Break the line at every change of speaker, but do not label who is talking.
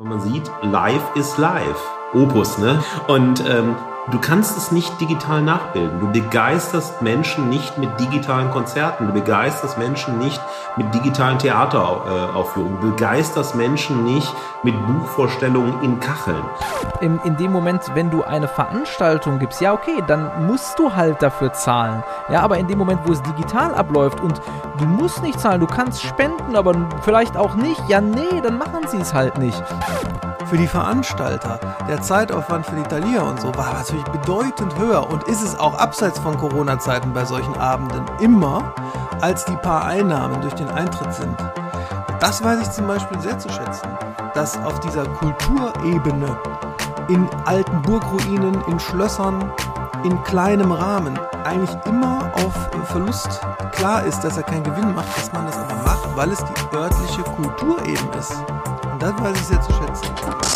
Man sieht, live ist live. Opus, ne? Und ähm, du kannst es nicht digital nachbilden. Du begeisterst Menschen nicht mit digitalen Konzerten. Du begeisterst Menschen nicht mit digitalen Theateraufführungen. Du begeisterst Menschen nicht mit Buchvorstellungen in Kacheln.
In, in dem Moment, wenn du eine Veranstaltung gibst, ja okay, dann musst du halt dafür zahlen. Ja, aber in dem Moment, wo es digital abläuft und du musst nicht zahlen, du kannst spenden, aber vielleicht auch nicht, ja nee, dann machen sie es halt nicht
für die Veranstalter, der Zeitaufwand für die Thalia und so war natürlich bedeutend höher und ist es auch abseits von Corona-Zeiten bei solchen Abenden immer, als die paar Einnahmen durch den Eintritt sind. Das weiß ich zum Beispiel sehr zu schätzen, dass auf dieser Kulturebene in alten Burgruinen, in Schlössern, in kleinem Rahmen eigentlich immer auf Verlust klar ist, dass er keinen Gewinn macht, dass man das aber macht, weil es die örtliche Kultur eben ist. Und das weiß ich sehr zu schätzen.